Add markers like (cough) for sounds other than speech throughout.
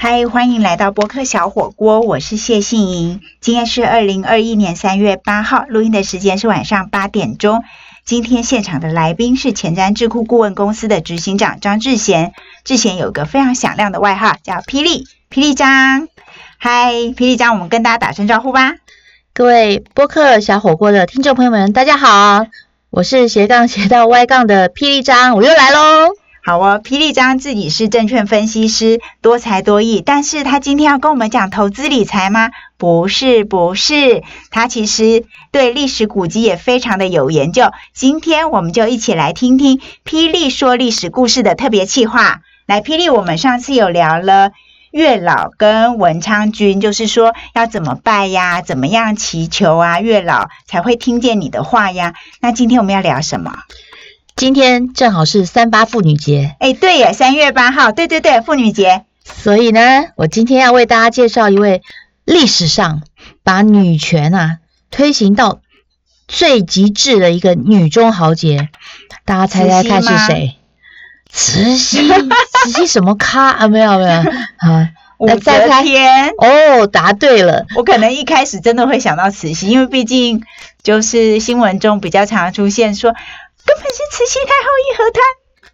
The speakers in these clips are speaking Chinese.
嗨，欢迎来到播客小火锅，我是谢杏莹。今天是二零二一年三月八号，录音的时间是晚上八点钟。今天现场的来宾是前瞻智库顾问公司的执行长张志贤。志贤有个非常响亮的外号，叫霹雳霹雳张。嗨，霹雳张，我们跟大家打声招呼吧。各位播客小火锅的听众朋友们，大家好，我是斜杠斜到歪杠的霹雳张，我又来喽。好哦，霹雳张自己是证券分析师，多才多艺。但是他今天要跟我们讲投资理财吗？不是，不是。他其实对历史古籍也非常的有研究。今天我们就一起来听听霹雳说历史故事的特别企划。来，霹雳，我们上次有聊了月老跟文昌君，就是说要怎么拜呀，怎么样祈求啊，月老才会听见你的话呀。那今天我们要聊什么？今天正好是三八妇女节，哎，对耶，三月八号，对对对，妇女节。所以呢，我今天要为大家介绍一位历史上把女权啊推行到最极致的一个女中豪杰。大家猜猜看是谁？慈禧？慈禧什么咖啊？没有没有啊，(laughs) 武则天。哦，答对了。我可能一开始真的会想到慈禧，因为毕竟就是新闻中比较常出现说。根本是慈禧太后一河滩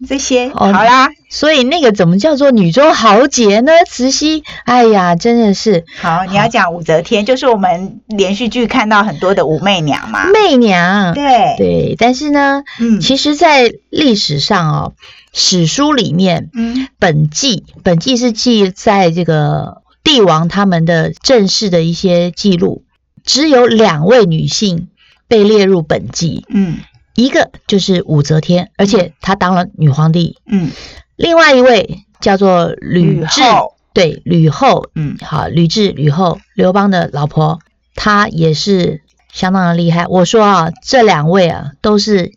这些，好啦，所以那个怎么叫做女中豪杰呢？慈禧，哎呀，真的是。好。你要讲武则天，就是我们连续剧看到很多的武媚娘嘛，媚娘，对。对。但是呢，嗯，其实，在历史上哦，史书里面，嗯，本纪，本纪是记在这个帝王他们的正式的一些记录，只有两位女性被列入本纪，嗯。一个就是武则天，而且她当了女皇帝。嗯，另外一位叫做吕雉，对，吕后。嗯，好，吕雉，吕后，刘邦的老婆，她也是相当的厉害。我说啊，这两位啊，都是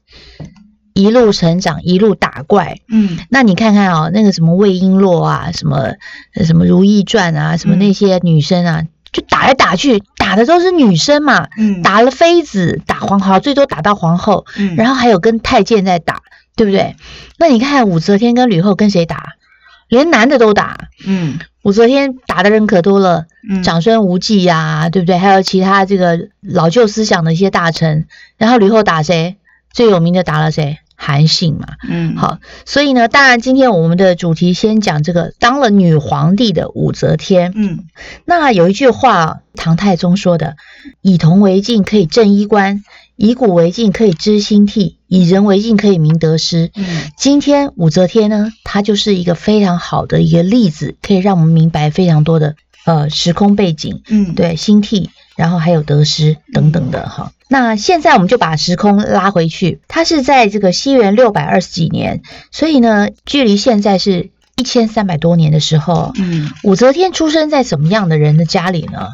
一路成长，一路打怪。嗯，那你看看啊，那个什么魏璎珞啊，什么什么《如懿传》啊，什么那些女生啊。就打来打去，打的都是女生嘛，嗯，打了妃子，打皇后，最多打到皇后，嗯，然后还有跟太监在打，对不对？那你看武则天跟吕后跟谁打？连男的都打，嗯，武则天打的人可多了，长孙无忌呀，对不对？还有其他这个老旧思想的一些大臣，然后吕后打谁？最有名的打了谁？韩信嘛，嗯，好，所以呢，当然今天我们的主题先讲这个当了女皇帝的武则天，嗯，那有一句话，唐太宗说的，以铜为镜可以正衣冠，以古为镜可以知兴替，以人为镜可以明得失。嗯，今天武则天呢，她就是一个非常好的一个例子，可以让我们明白非常多的呃时空背景，嗯，对，兴替，然后还有得失等等的哈。那现在我们就把时空拉回去，它是在这个西元六百二十几年，所以呢，距离现在是一千三百多年的时候。嗯，武则天出生在怎么样的人的家里呢？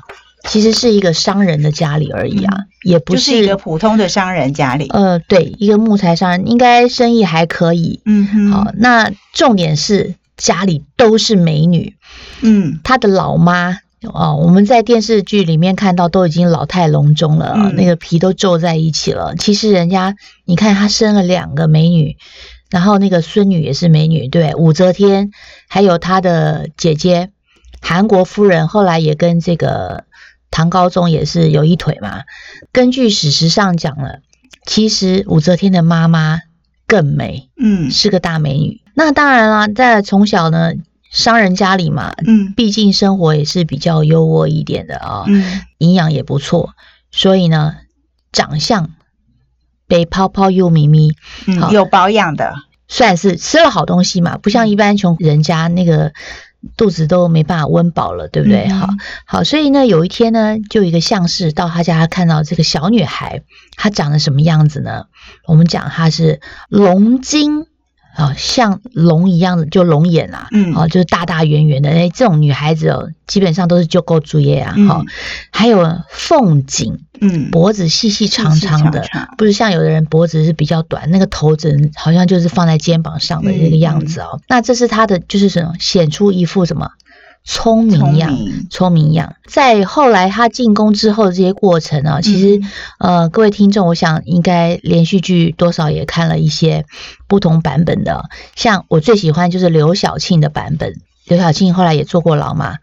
其实是一个商人的家里而已啊，也不是一个普通的商人家里。呃，对，一个木材商人，应该生意还可以。嗯哼。好，那重点是家里都是美女。嗯，他的老妈。哦，我们在电视剧里面看到都已经老态龙钟了，那个皮都皱在一起了。其实人家，你看他生了两个美女，然后那个孙女也是美女，对，武则天，还有她的姐姐韩国夫人，后来也跟这个唐高宗也是有一腿嘛。根据史实上讲了，其实武则天的妈妈更美，嗯，是个大美女。那当然啦，在从小呢。商人家里嘛，嗯，毕竟生活也是比较优渥一点的啊，嗯，营养也不错，所以呢，长相被泡泡又咪咪，嗯，有保养的，算是吃了好东西嘛，不像一般穷人家那个肚子都没办法温饱了，对不对？好，好，所以呢，有一天呢，就一个相士到他家看到这个小女孩，她长得什么样子呢？我们讲她是龙精。啊，像龙一样的就龙眼啊，嗯，哦，就是大大圆圆的，哎，这种女孩子哦，基本上都是就够主业啊，哈，还有凤颈，嗯，脖子细细长长的，不是像有的人脖子是比较短，那个头枕好像就是放在肩膀上的那个样子哦，那这是她的，就是什么显出一副什么？聪明样，聪明。样，在后来他进宫之后的这些过程啊，其实呃，各位听众，我想应该连续剧多少也看了一些不同版本的，像我最喜欢就是刘晓庆的版本，刘晓庆后来也坐过牢嘛，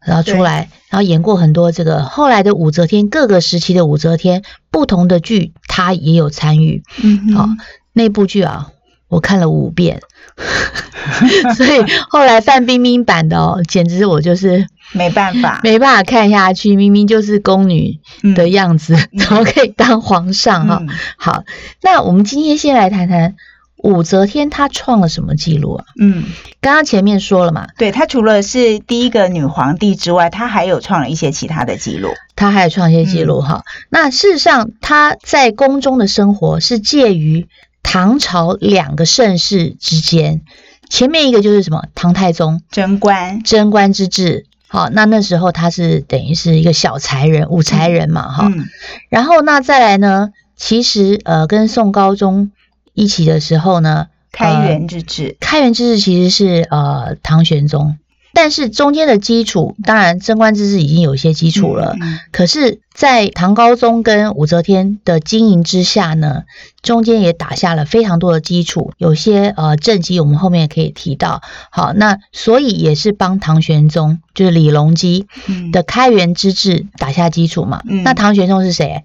然后出来，然后演过很多这个后来的武则天各个时期的武则天不同的剧，他也有参与。嗯，好，那部剧啊，我看了五遍。(laughs) 所以后来范冰冰版的哦，简直我就是没办法，没办法看下去。明明就是宫女的样子，怎么可以当皇上哈？好，那我们今天先来谈谈武则天，她创了什么记录啊？嗯，刚刚前面说了嘛，对她除了是第一个女皇帝之外，她还有创了一些其他的记录。她还有创一些记录哈。那事实上，她在宫中的生活是介于唐朝两个盛世之间。前面一个就是什么？唐太宗。贞观。贞观之治，好，那那时候他是等于是一个小才人武才人嘛，哈，然后那再来呢，其实呃跟宋高宗一起的时候呢，开元之治，开元之治其实是呃唐玄宗。但是中间的基础，当然贞观之治已经有一些基础了。可是，在唐高宗跟武则天的经营之下呢，中间也打下了非常多的基础。有些呃政绩，我们后面也可以提到。好，那所以也是帮唐玄宗，就是李隆基的开元之治打下基础嘛。那唐玄宗是谁？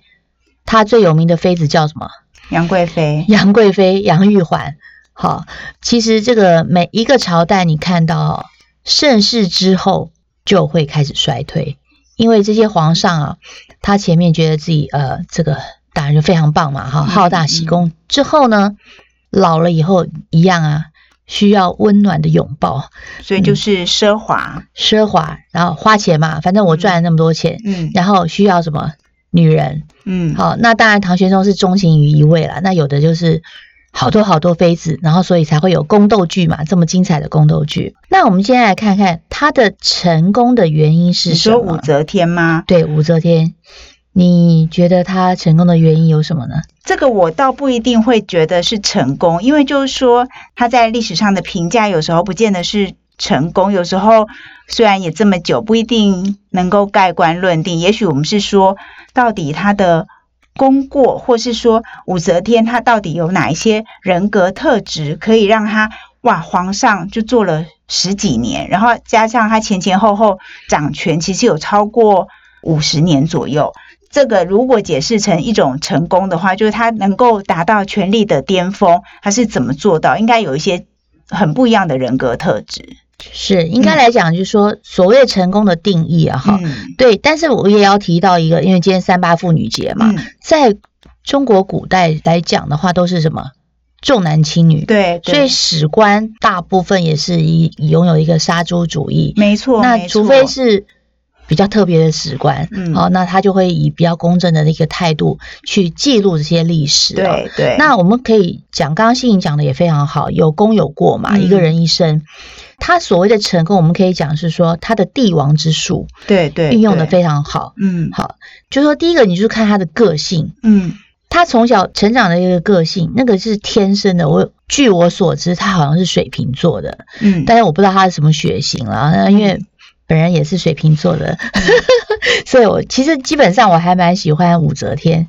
他最有名的妃子叫什么？杨贵妃。杨贵妃，杨玉环。好，其实这个每一个朝代，你看到。盛世之后就会开始衰退，因为这些皇上啊，他前面觉得自己呃这个当然就非常棒嘛，哈，好大喜功。之后呢，老了以后一样啊，需要温暖的拥抱，所以就是奢华，奢华，然后花钱嘛，反正我赚了那么多钱，嗯，然后需要什么？女人，嗯，好，那当然唐玄宗是钟情于一位了，那有的就是。好多好多妃子，然后所以才会有宫斗剧嘛，这么精彩的宫斗剧。那我们现在来看看她的成功的原因是什么？你说武则天吗？对，武则天，你觉得她成功的原因有什么呢？这个我倒不一定会觉得是成功，因为就是说她在历史上的评价有时候不见得是成功，有时候虽然也这么久，不一定能够盖棺论定。也许我们是说，到底她的。功过，或是说武则天她到底有哪一些人格特质，可以让她哇皇上就做了十几年，然后加上她前前后后掌权，其实有超过五十年左右。这个如果解释成一种成功的话，就是她能够达到权力的巅峰，她是怎么做到？应该有一些很不一样的人格特质。是应该来讲，就是说所谓成功的定义啊，哈，对。但是我也要提到一个，因为今天三八妇女节嘛，在中国古代来讲的话，都是什么？重男轻女，对，所以史官大部分也是以拥有一个杀猪主义，没错。那除非是比较特别的史官，好，那他就会以比较公正的那个态度去记录这些历史。对对。那我们可以讲，刚刚欣颖讲的也非常好，有功有过嘛，一个人一生。他所谓的成功，我们可以讲是说他的帝王之术，对对，运用的非常好。嗯，好，就说第一个，你就看他的个性。嗯，他从小成长的一个个性，那个是天生的。我据我所知，他好像是水瓶座的。嗯，但是我不知道他是什么血型了，因为本人也是水瓶座的，(laughs) 所以我其实基本上我还蛮喜欢武则天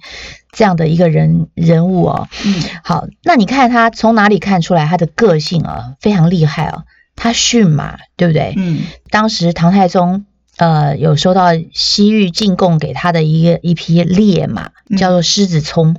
这样的一个人人物哦。嗯，好，那你看他从哪里看出来他的个性啊，非常厉害哦。他驯马，对不对？嗯，当时唐太宗呃有收到西域进贡给他的一个一匹烈马，叫做狮子聪，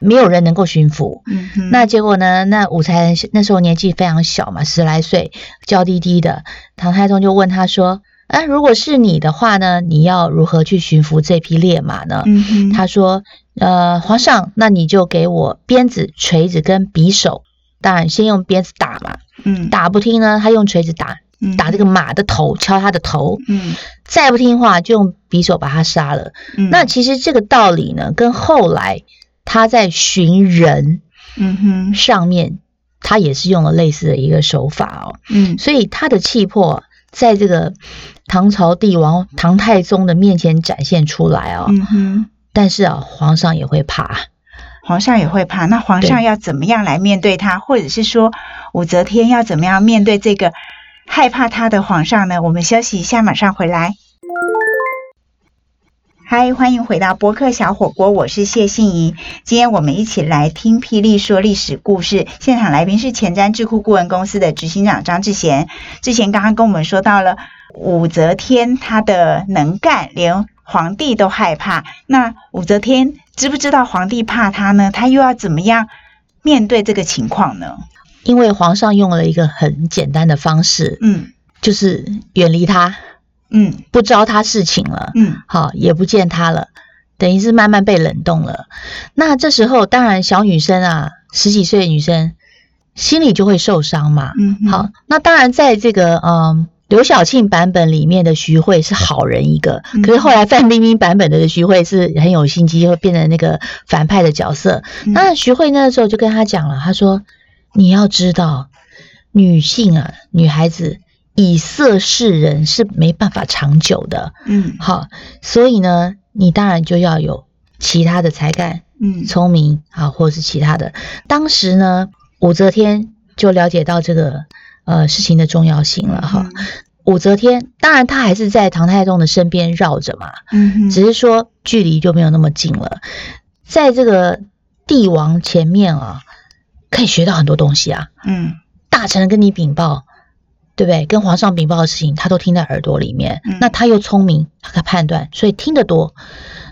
没有人能够驯服。嗯那结果呢？那武才人那时候年纪非常小嘛，十来岁，娇滴滴的。唐太宗就问他说：“啊，如果是你的话呢，你要如何去驯服这匹烈马呢？”嗯他说：“呃，皇上，那你就给我鞭子、锤子跟匕首。”当然，先用鞭子打嘛，嗯，打不听呢，他用锤子打，打这个马的头，敲他的头，嗯，再不听话就用匕首把他杀了。那其实这个道理呢，跟后来他在寻人，嗯哼，上面他也是用了类似的一个手法哦，嗯，所以他的气魄在这个唐朝帝王唐太宗的面前展现出来哦，嗯哼，但是啊，皇上也会怕。皇上也会怕，那皇上要怎么样来面对他，或者是说武则天要怎么样面对这个害怕他的皇上呢？我们休息一下，马上回来。嗨，欢迎回到播客小火锅，我是谢杏怡。今天我们一起来听霹雳说历史故事。现场来宾是前瞻智库顾问公司的执行长张志贤。之前刚刚跟我们说到了武则天，她的能干，连皇帝都害怕。那武则天知不知道皇帝怕她呢？她又要怎么样面对这个情况呢？因为皇上用了一个很简单的方式，嗯，就是远离他。嗯，不招他事情了，嗯，好，也不见他了，等于是慢慢被冷冻了。那这时候，当然小女生啊，十几岁的女生心里就会受伤嘛。嗯，好，那当然在这个嗯刘晓庆版本里面的徐慧是好人一个，可是后来范冰冰版本的徐慧是很有心机，会变成那个反派的角色。那徐慧那时候就跟他讲了，他说：“你要知道，女性啊，女孩子。”以色示人是没办法长久的，嗯，好，所以呢，你当然就要有其他的才干，嗯，聪明啊，或者是其他的。当时呢，武则天就了解到这个呃事情的重要性了，哈。武则天当然她还是在唐太宗的身边绕着嘛，嗯，只是说距离就没有那么近了。在这个帝王前面啊，可以学到很多东西啊，嗯，大臣跟你禀报。对不对？跟皇上禀报的事情，他都听在耳朵里面。那他又聪明，他可判断，所以听得多。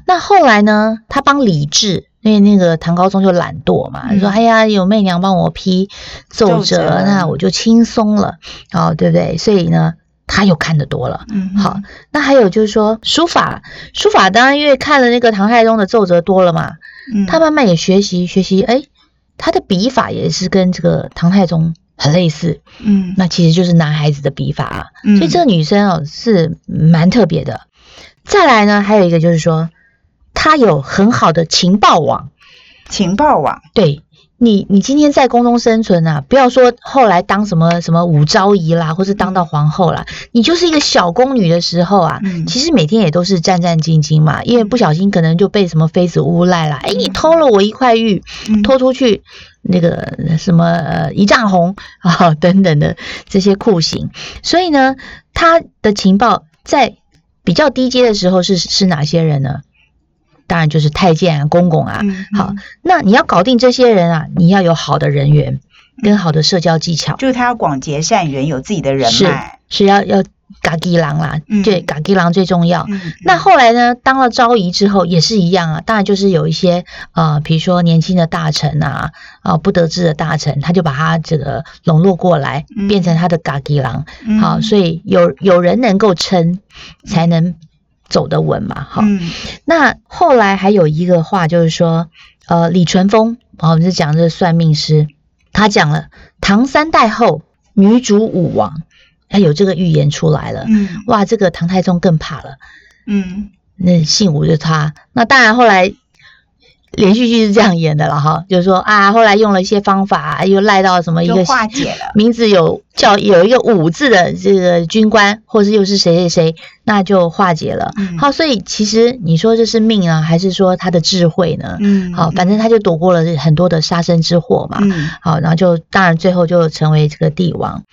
那后来呢？他帮李治，因为那个唐高宗就懒惰嘛，说：“哎呀，有媚娘帮我批奏折，那我就轻松了。”哦，对不对？所以呢，他又看得多了。嗯，好。那还有就是说，书法，书法当然因为看了那个唐太宗的奏折多了嘛，他慢慢也学习学习。哎，他的笔法也是跟这个唐太宗。很类似，嗯，那其实就是男孩子的笔法啊，所以这个女生哦是蛮特别的。再来呢，还有一个就是说，她有很好的情报网，情报网，对。你你今天在宫中生存啊，不要说后来当什么什么武昭仪啦，或是当到皇后啦，你就是一个小宫女的时候啊，其实每天也都是战战兢兢嘛，因为不小心可能就被什么妃子诬赖了，哎，你偷了我一块玉，拖出去那个什么呃一丈红啊 (laughs) 等等的这些酷刑，所以呢，他的情报在比较低阶的时候是是哪些人呢？当然就是太监啊、公公啊。好，那你要搞定这些人啊，你要有好的人缘跟好的社交技巧。就是他要广结善缘，有自己的人脉，是要要嘎吉郎啦。对，嘎吉郎最重要。那后来呢，当了昭仪之后也是一样啊。当然就是有一些啊，比如说年轻的大臣啊，啊不得志的大臣，他就把他这个笼络过来，变成他的嘎吉郎。好，所以有有人能够撑，才能。走得稳嘛，好。那后来还有一个话，就是说，呃，李淳风，我们是讲这个算命师，他讲了唐三代后女主武王，他有这个预言出来了。嗯，哇，这个唐太宗更怕了。嗯，那姓武的他。那当然后来。连续剧是这样演的了哈，就是说啊，后来用了一些方法，又赖到什么一个化解了名字有叫有一个武字的这个军官，或是又是谁谁谁，那就化解了。好，所以其实你说这是命啊，还是说他的智慧呢？嗯，好，反正他就躲过了很多的杀身之祸嘛。嗯，好，然后就当然最后就成为这个帝王。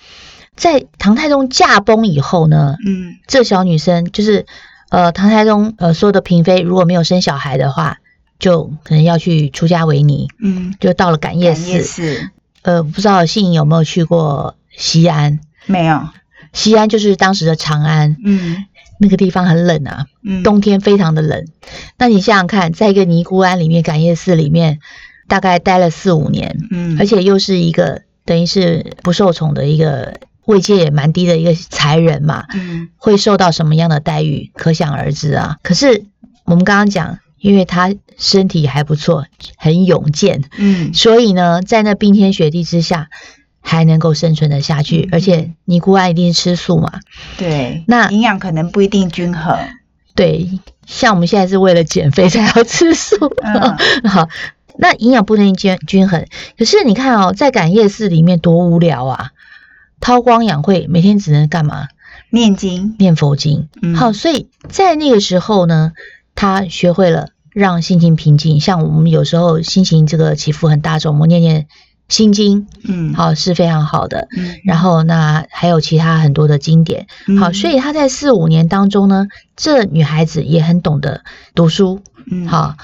在唐太宗驾崩以后呢，嗯，这小女生就是呃唐太宗呃说的嫔妃如果没有生小孩的话。就可能要去出家为尼，嗯，就到了感业寺，呃，不知道信颖有没有去过西安？没有，西安就是当时的长安，嗯，那个地方很冷啊，嗯，冬天非常的冷。那你想想看，在一个尼姑庵里面，感业寺里面，大概待了四五年，嗯，而且又是一个等于是不受宠的一个位阶也蛮低的一个才人嘛，嗯，会受到什么样的待遇，可想而知啊。可是我们刚刚讲。因为他身体还不错，很勇健，嗯，所以呢，在那冰天雪地之下还能够生存的下去。而且尼姑庵一定是吃素嘛，对，那营养可能不一定均衡。对，像我们现在是为了减肥才要吃素，(laughs) 好，那营养不能均均衡。可是你看哦，在感业寺里面多无聊啊，韬光养晦，每天只能干嘛？念经、念佛经。好，所以在那个时候呢。他学会了让心情平静，像我们有时候心情这个起伏很大，时候，我们念念心经，嗯，好是非常好的。嗯，然后那还有其他很多的经典，好，所以他在四五年当中呢，这女孩子也很懂得读书，嗯，好，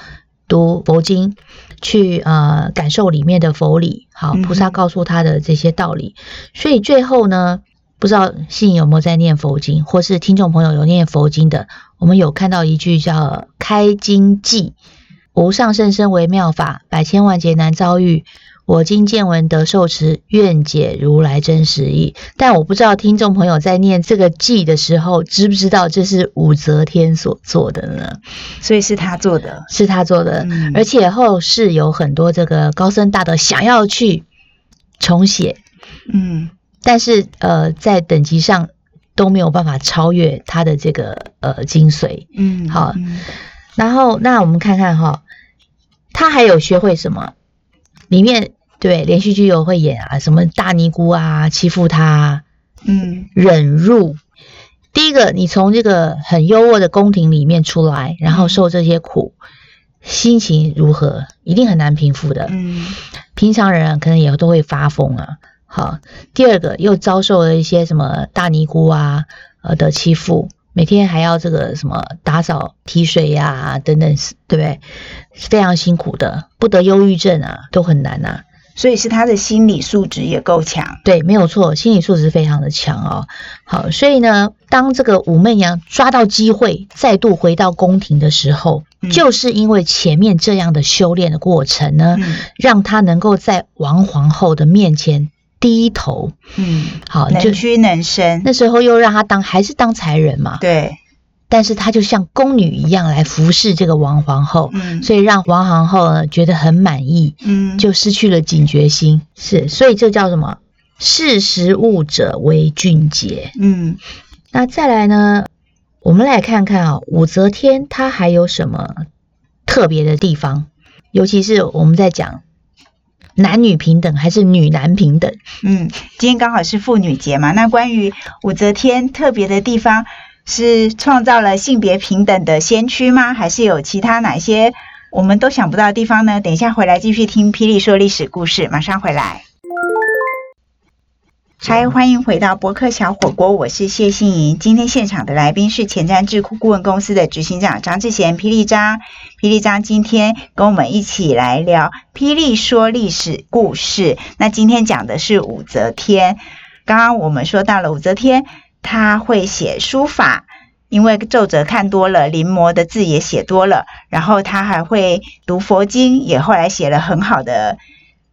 读佛经，去呃感受里面的佛理，好，菩萨告诉他的这些道理，所以最后呢，不知道信有没有在念佛经，或是听众朋友有念佛经的，我们有看到一句叫开经记，无上甚深微妙法，百千万劫难遭遇。我今见闻得受持，愿解如来真实义。但我不知道听众朋友在念这个偈的时候，知不知道这是武则天所做的呢？所以是他做的，是他做的。而且后世有很多这个高僧大德想要去重写，嗯，但是呃，在等级上都没有办法超越他的这个呃精髓。嗯，好。然后那我们看看哈，他还有学会什么？里面对连续剧有会演啊，什么大尼姑啊欺负他，嗯，忍辱。第一个，你从这个很优渥的宫廷里面出来，然后受这些苦，心情如何？一定很难平复的。嗯，平常人可能也都会发疯啊。好，第二个又遭受了一些什么大尼姑啊呃的欺负。每天还要这个什么打扫、提水呀，等等，对不对？非常辛苦的，不得忧郁症啊，都很难呐。所以是他的心理素质也够强。对，没有错，心理素质非常的强哦。好，所以呢，当这个武媚娘抓到机会再度回到宫廷的时候，就是因为前面这样的修炼的过程呢，让她能够在王皇后的面前。低头，嗯，好，能屈能伸。那时候又让他当还是当才人嘛，对。但是他就像宫女一样来服侍这个王皇后，嗯，所以让王皇后呢觉得很满意，嗯，就失去了警觉心。是，所以这叫什么？识时务者为俊杰。嗯，那再来呢？我们来看看啊，武则天她还有什么特别的地方？尤其是我们在讲。男女平等还是女男平等？嗯，今天刚好是妇女节嘛。那关于武则天特别的地方，是创造了性别平等的先驱吗？还是有其他哪些我们都想不到的地方呢？等一下回来继续听霹雳说历史故事，马上回来。嗨，欢迎回到博客小火锅，我是谢欣怡。今天现场的来宾是前瞻智库顾问公司的执行长张志贤，霹雳张。霹雳张今天跟我们一起来聊霹雳说历史故事。那今天讲的是武则天。刚刚我们说到了武则天，她会写书法，因为奏折看多了，临摹的字也写多了。然后她还会读佛经，也后来写了很好的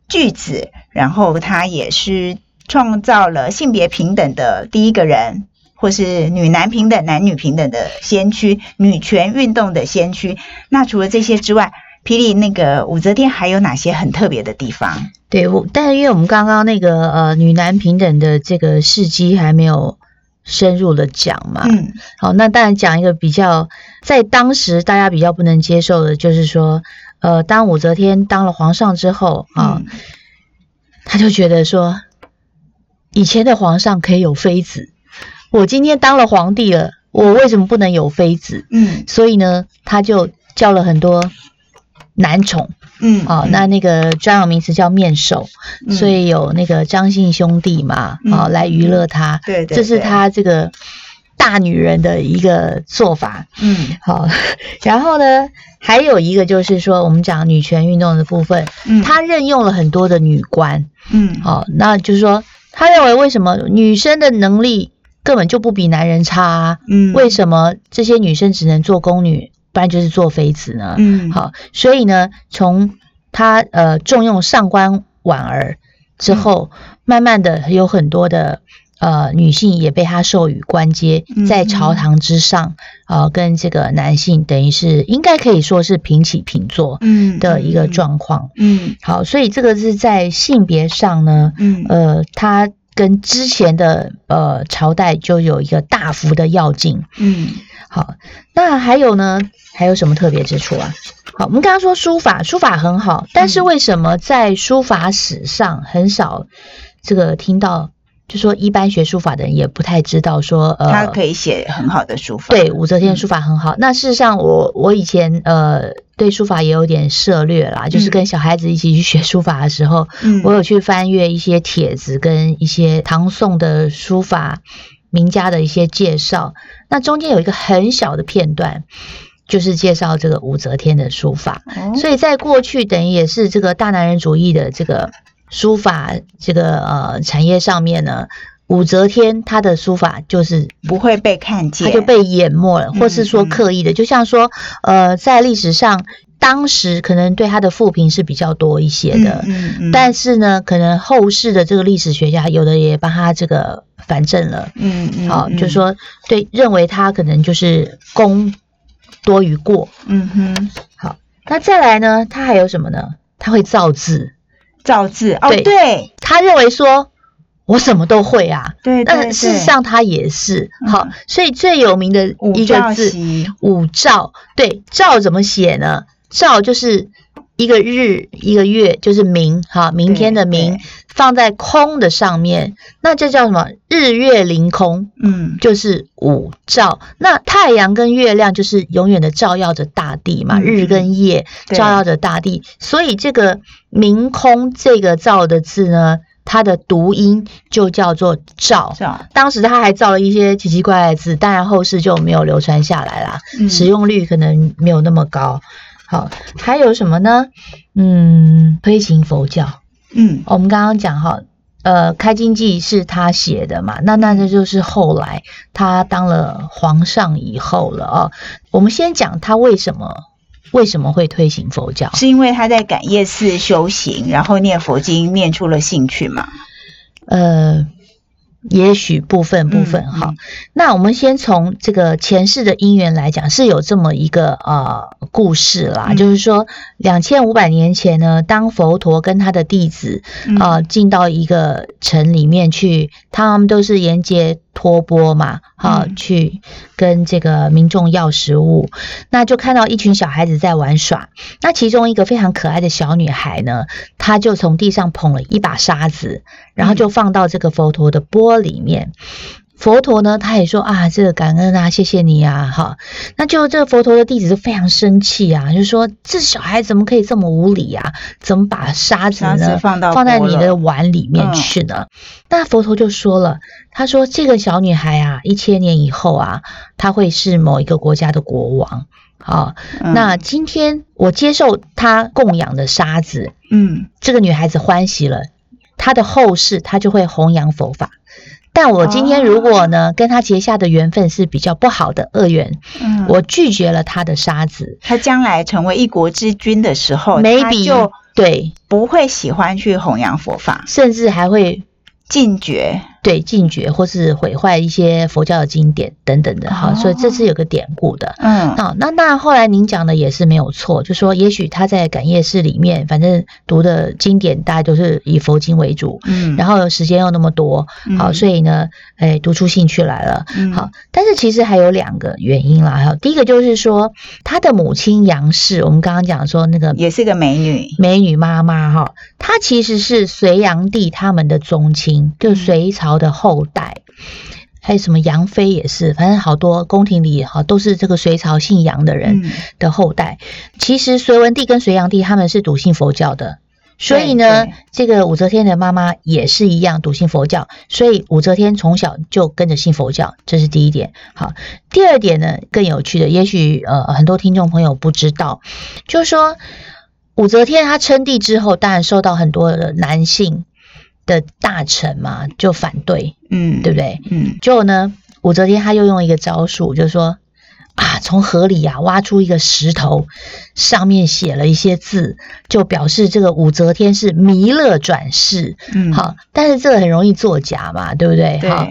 句子。然后她也是。创造了性别平等的第一个人，或是女男平等、男女平等的先驱，女权运动的先驱。那除了这些之外，霹雳那个武则天还有哪些很特别的地方？对，我但是因为我们刚刚那个呃女男平等的这个事迹还没有深入的讲嘛。嗯。好，那当然讲一个比较在当时大家比较不能接受的，就是说，呃，当武则天当了皇上之后啊，他就觉得说。以前的皇上可以有妃子，我今天当了皇帝了，我为什么不能有妃子？嗯，所以呢，他就叫了很多男宠，嗯，啊，那那个专有名词叫面首，所以有那个张姓兄弟嘛，啊，来娱乐他，对，这是他这个大女人的一个做法，嗯，好，(laughs) 然后呢，还有一个就是说，我们讲女权运动的部分，嗯，他任用了很多的女官，嗯，好，那就是说。他认为，为什么女生的能力根本就不比男人差？嗯，为什么这些女生只能做宫女，不然就是做妃子呢？嗯，好，所以呢，从他呃重用上官婉儿之后，慢慢的有很多的呃女性也被他授予官阶，在朝堂之上，呃，跟这个男性等于是应该可以说是平起平坐，嗯的一个状况。嗯，好，所以这个是在性别上呢，嗯，呃，他。跟之前的呃朝代就有一个大幅的要进，嗯，好，那还有呢？还有什么特别之处啊？好，我们刚刚说书法，书法很好，但是为什么在书法史上很少这个听到就说一般学书法的人也不太知道说，呃，他可以写很好的书法。对，武则天书法很好。那事实上，我我以前呃对书法也有点涉略啦，就是跟小孩子一起去学书法的时候，我有去翻阅一些帖子跟一些唐宋的书法名家的一些介绍。那中间有一个很小的片段，就是介绍这个武则天的书法。所以在过去，等于也是这个大男人主义的这个。书法这个呃产业上面呢，武则天她的书法就是不会被看见，她就被淹没了，或是说刻意的，就像说呃在历史上，当时可能对她的负评是比较多一些的，嗯嗯，但是呢，可能后世的这个历史学家有的也帮他这个反正了，嗯嗯，好，就说对认为他可能就是功多于过，嗯哼，好，那再来呢，他还有什么呢？他会造字。造字。哦，对，他认为说我什么都会啊，对，但事实上他也是。好，所以最有名的一个字五兆，对，兆怎么写呢？兆就是一个日一个月，就是明，哈，明天的明放在空的上面，那这叫什么？日月凌空，嗯，就是五照。那太阳跟月亮就是永远的照耀着大地嘛，日跟夜照耀着大地，所以这个。明空这个造的字呢，它的读音就叫做照。当时他还造了一些奇奇怪怪的字，当然后世就没有流传下来啦，使用率可能没有那么高。好，还有什么呢？嗯，推行佛教。嗯，我们刚刚讲哈，呃，《开经记》是他写的嘛？那那这就是后来他当了皇上以后了哦。我们先讲他为什么。为什么会推行佛教？是因为他在感业寺修行，然后念佛经，念出了兴趣嘛？呃。也许部分部分哈，那我们先从这个前世的因缘来讲，是有这么一个呃故事啦，就是说两千五百年前呢，当佛陀跟他的弟子啊进到一个城里面去，他们都是沿街托钵嘛，哈，去跟这个民众要食物，那就看到一群小孩子在玩耍，那其中一个非常可爱的小女孩呢，她就从地上捧了一把沙子。然后就放到这个佛陀的钵里面，佛陀呢，他也说啊，这个感恩啊，谢谢你啊，哈，那就这个佛陀的弟子就非常生气啊，就说这小孩怎么可以这么无理啊？怎么把沙子呢放到放在你的碗里面去呢？那佛陀就说了，他说这个小女孩啊，一千年以后啊，她会是某一个国家的国王，好，那今天我接受她供养的沙子，嗯，这个女孩子欢喜了。她的后世，她就会弘扬佛法。但我今天如果呢，跟他结下的缘分是比较不好的恶缘，嗯，我拒绝了他的沙子，他将来成为一国之君的时候，maybe 就对。不会喜欢去弘扬佛法，甚至还会禁绝。对禁绝或是毁坏一些佛教的经典等等的哈，所以这是有个典故的。嗯，好，那那后来您讲的也是没有错，就说也许他在感业寺里面，反正读的经典大概都是以佛经为主，嗯，然后时间又那么多，好，所以呢，哎，读出兴趣来了。好，但是其实还有两个原因啦，哈，第一个就是说他的母亲杨氏，我们刚刚讲说那个也是个美女，美女妈妈哈，她其实是隋炀帝他们的宗亲，就隋朝。的后代，还有什么杨妃也是，反正好多宫廷里哈都是这个隋朝姓杨的人的后代。其实隋文帝跟隋炀帝他们是笃信佛教的，所以呢，这个武则天的妈妈也是一样笃信佛教，所以武则天从小就跟着信佛教，这是第一点。好，第二点呢更有趣的，也许呃很多听众朋友不知道，就是说武则天她称帝之后，当然受到很多的男性。的大臣嘛，就反对，嗯，对不对？嗯，就呢，武则天她又用一个招数，就是说啊，从河里啊挖出一个石头，上面写了一些字，就表示这个武则天是弥勒转世，嗯，好，但是这个很容易作假嘛，对不对？哈，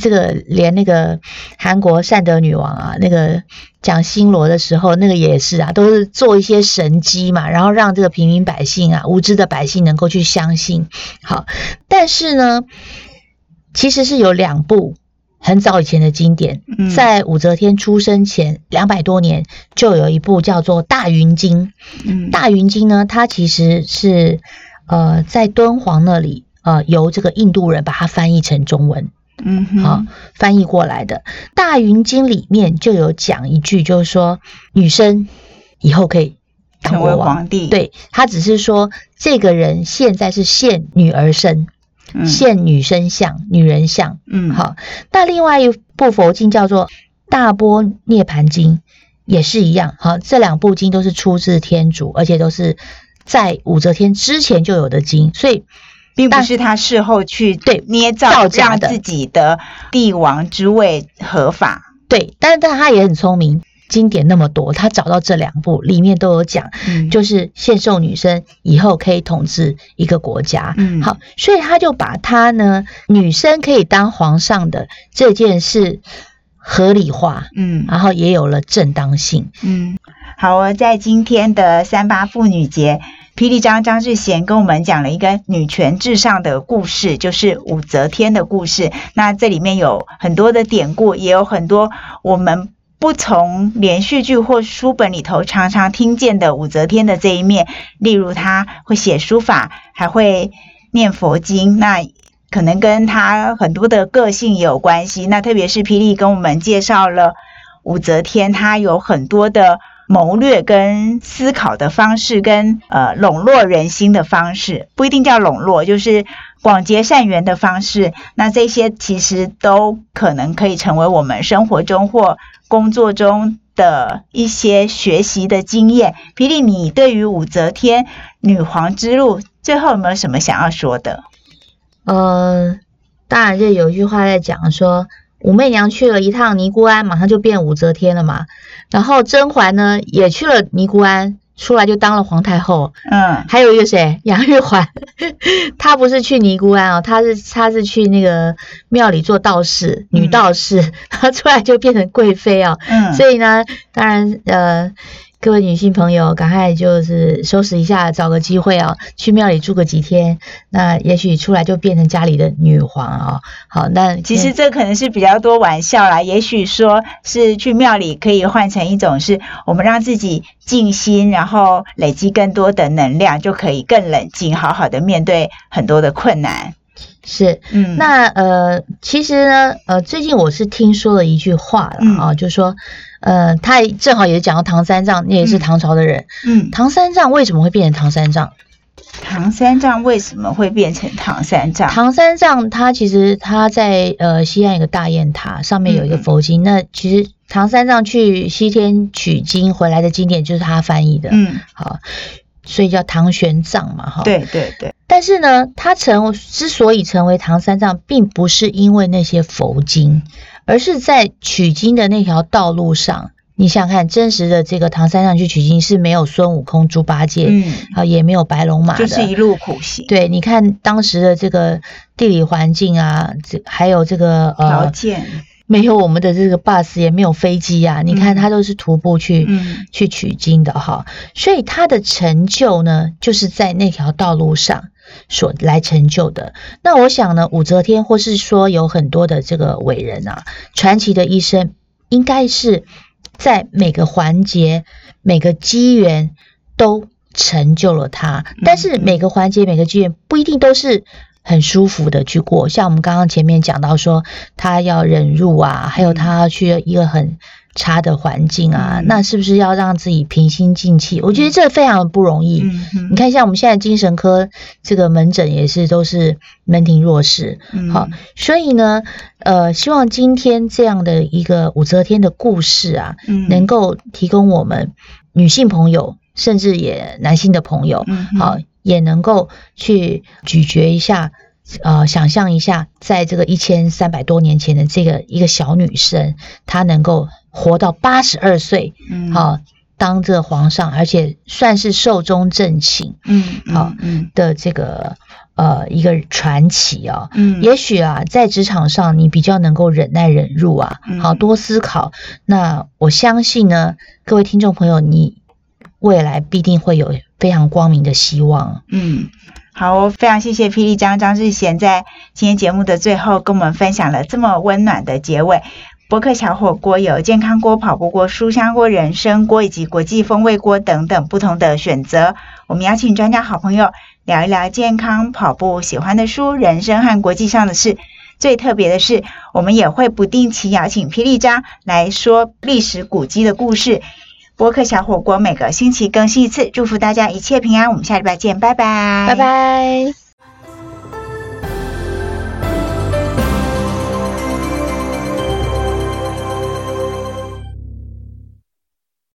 这个连那个韩国善德女王啊，那个。讲新罗的时候，那个也是啊，都是做一些神机嘛，然后让这个平民百姓啊，无知的百姓能够去相信。好，但是呢，其实是有两部很早以前的经典，在武则天出生前两百多年就有一部叫做《大云经》。嗯，《大云经》呢，它其实是呃在敦煌那里呃由这个印度人把它翻译成中文，嗯，好翻译过来的。大云经里面就有讲一句，就是说女生以后可以成为皇帝。对他只是说这个人现在是现女儿身，现女生相、女人相。嗯，好。那另外一部佛经叫做《大波涅盘经》。也是一样，好，这两部经都是出自天主，而且都是在武则天之前就有的经，所以并不是他事后去对捏造让自己的帝王之位合法。对，但是但他也很聪明，经典那么多，他找到这两部里面都有讲，就是献寿女生以后可以统治一个国家。嗯，好，所以他就把他呢，女生可以当皇上的这件事。合理化，嗯，然后也有了正当性，嗯，好哦，在今天的三八妇女节，霹雳张张志贤跟我们讲了一个女权至上的故事，就是武则天的故事。那这里面有很多的典故，也有很多我们不从连续剧或书本里头常常听见的武则天的这一面，例如她会写书法，还会念佛经。那可能跟他很多的个性有关系。那特别是霹雳跟我们介绍了武则天，她有很多的谋略跟思考的方式，跟呃笼络人心的方式，不一定叫笼络，就是广结善缘的方式。那这些其实都可能可以成为我们生活中或工作中的一些学习的经验。霹雳，你对于武则天女皇之路，最后有没有什么想要说的？呃，当然就有一句话在讲说，武媚娘去了一趟尼姑庵，马上就变武则天了嘛。然后甄嬛呢也去了尼姑庵，出来就当了皇太后。嗯，还有一个谁，(laughs) 杨玉环，(laughs) 她不是去尼姑庵哦，她是她是去那个庙里做道士，女道士，(laughs) 她出来就变成贵妃哦。嗯，所以呢，当然呃。各位女性朋友，赶快就是收拾一下，找个机会啊，去庙里住个几天。那也许出来就变成家里的女皇啊。好，那其实这可能是比较多玩笑啦。也许说是去庙里可以换成一种，是我们让自己静心，然后累积更多的能量，就可以更冷静，好好的面对很多的困难。是，嗯，那呃，其实呢，呃，最近我是听说了一句话了啊，就是说。呃，他正好也讲到唐三藏，那也是唐朝的人。嗯，唐三藏为什么会变成唐三藏？唐三藏为什么会变成唐三藏？唐三藏他其实他在呃西安有个大雁塔，上面有一个佛经。那其实唐三藏去西天取经回来的经典就是他翻译的。嗯，好，所以叫唐玄奘嘛，哈。对对对。但是呢，他成之所以成为唐三藏，并不是因为那些佛经。而是在取经的那条道路上，你想看真实的这个唐三藏去取经是没有孙悟空、猪八戒，嗯，啊，也没有白龙马的，就是一路苦行。对，你看当时的这个地理环境啊，这还有这个呃条件，没有我们的这个 bus，也没有飞机啊。你看他都是徒步去去取经的哈，所以他的成就呢，就是在那条道路上。所来成就的，那我想呢，武则天或是说有很多的这个伟人啊，传奇的一生，应该是在每个环节、每个机缘都成就了他。但是每个环节、每个机缘不一定都是很舒服的去过，像我们刚刚前面讲到说，他要忍辱啊，还有他去一个很。差的环境啊，那是不是要让自己平心静气？我觉得这非常的不容易。你看，像我们现在精神科这个门诊也是都是门庭若市。好，所以呢，呃，希望今天这样的一个武则天的故事啊，能够提供我们女性朋友，甚至也男性的朋友，好，也能够去咀嚼一下。呃，想象一下，在这个一千三百多年前的这个一个小女生，她能够活到八十二岁，嗯，好当这皇上，而且算是寿终正寝，嗯，好，嗯。的这个呃一个传奇啊，嗯，也许啊，在职场上你比较能够忍耐忍辱啊，好多思考，那我相信呢，各位听众朋友，你未来必定会有非常光明的希望，嗯。好，非常谢谢霹雳张张志贤在今天节目的最后跟我们分享了这么温暖的结尾。博客小火锅有健康锅、跑步锅、书香锅、人参锅以及国际风味锅等等不同的选择。我们邀请专家好朋友聊一聊健康、跑步、喜欢的书、人生和国际上的事。最特别的是，我们也会不定期邀请霹雳张来说历史古迹的故事。博客小火锅每个星期更新一次，祝福大家一切平安。我们下礼拜见，拜拜，拜拜。